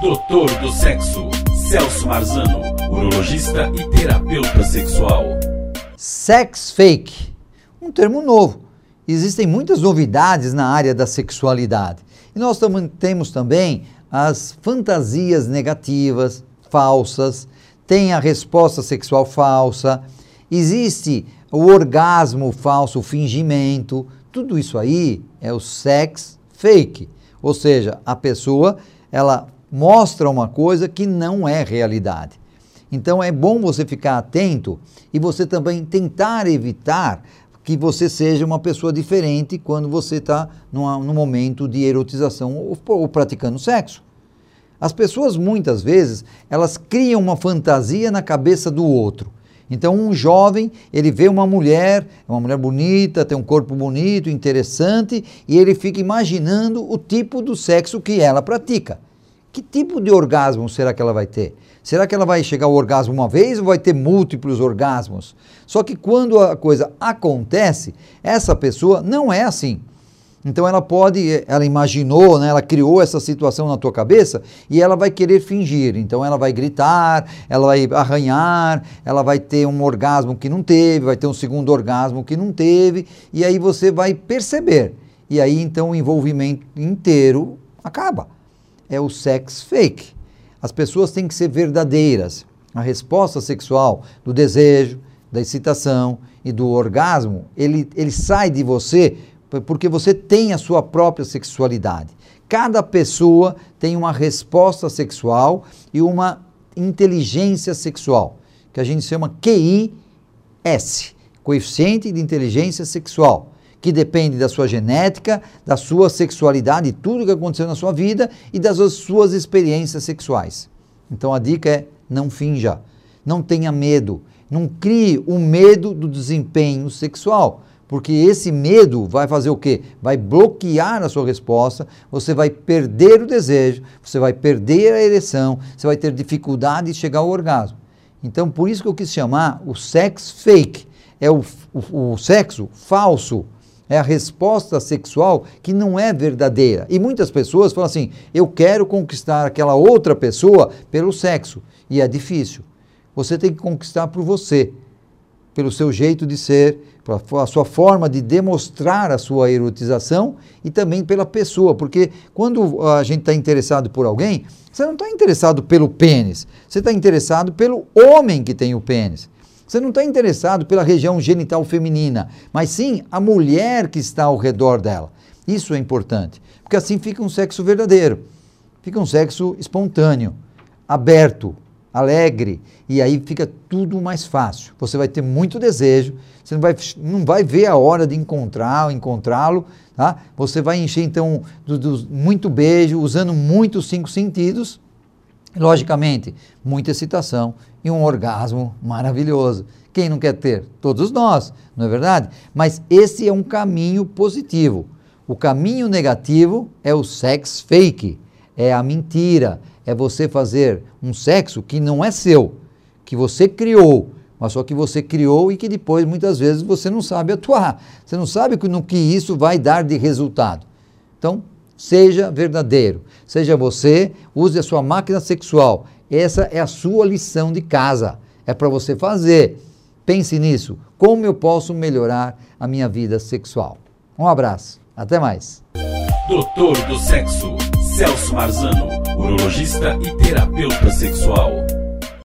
Doutor do Sexo, Celso Marzano, urologista e terapeuta sexual. Sex fake, um termo novo. Existem muitas novidades na área da sexualidade. E nós temos também as fantasias negativas, falsas, tem a resposta sexual falsa, existe o orgasmo falso, o fingimento, tudo isso aí é o sex fake. Ou seja, a pessoa ela mostra uma coisa que não é realidade. Então é bom você ficar atento e você também tentar evitar que você seja uma pessoa diferente quando você está no momento de erotização ou, ou praticando sexo. As pessoas muitas vezes elas criam uma fantasia na cabeça do outro. Então um jovem, ele vê uma mulher, uma mulher bonita, tem um corpo bonito, interessante, e ele fica imaginando o tipo do sexo que ela pratica. Que tipo de orgasmo será que ela vai ter? Será que ela vai chegar ao orgasmo uma vez ou vai ter múltiplos orgasmos? Só que quando a coisa acontece, essa pessoa não é assim. Então ela pode, ela imaginou, né, ela criou essa situação na tua cabeça e ela vai querer fingir. Então ela vai gritar, ela vai arranhar, ela vai ter um orgasmo que não teve, vai ter um segundo orgasmo que não teve, e aí você vai perceber. E aí então o envolvimento inteiro acaba é o sex fake. As pessoas têm que ser verdadeiras. A resposta sexual do desejo, da excitação e do orgasmo, ele, ele sai de você porque você tem a sua própria sexualidade. Cada pessoa tem uma resposta sexual e uma inteligência sexual, que a gente chama QIS, coeficiente de inteligência sexual que depende da sua genética, da sua sexualidade, tudo que aconteceu na sua vida e das suas experiências sexuais. Então a dica é não finja, não tenha medo, não crie o medo do desempenho sexual, porque esse medo vai fazer o quê? Vai bloquear a sua resposta, você vai perder o desejo, você vai perder a ereção, você vai ter dificuldade de chegar ao orgasmo. Então, por isso que eu quis chamar o sex fake, é o, o, o sexo falso, é a resposta sexual que não é verdadeira. E muitas pessoas falam assim: eu quero conquistar aquela outra pessoa pelo sexo. E é difícil. Você tem que conquistar por você, pelo seu jeito de ser, pela sua forma de demonstrar a sua erotização e também pela pessoa. Porque quando a gente está interessado por alguém, você não está interessado pelo pênis, você está interessado pelo homem que tem o pênis. Você não está interessado pela região genital feminina, mas sim a mulher que está ao redor dela. Isso é importante, porque assim fica um sexo verdadeiro, fica um sexo espontâneo, aberto, alegre, e aí fica tudo mais fácil. Você vai ter muito desejo, você não vai, não vai ver a hora de encontrar, encontrá-lo, tá? Você vai encher então do, do, muito beijo, usando muitos cinco sentidos, logicamente, muita excitação e um orgasmo maravilhoso. Quem não quer ter? Todos nós, não é verdade? Mas esse é um caminho positivo. O caminho negativo é o sex fake, é a mentira, é você fazer um sexo que não é seu, que você criou, mas só que você criou e que depois muitas vezes você não sabe atuar. Você não sabe no que isso vai dar de resultado. Então, seja verdadeiro, seja você, use a sua máquina sexual essa é a sua lição de casa. É para você fazer. Pense nisso. Como eu posso melhorar a minha vida sexual? Um abraço. Até mais. Doutor do Sexo, Celso Marzano, urologista e terapeuta sexual.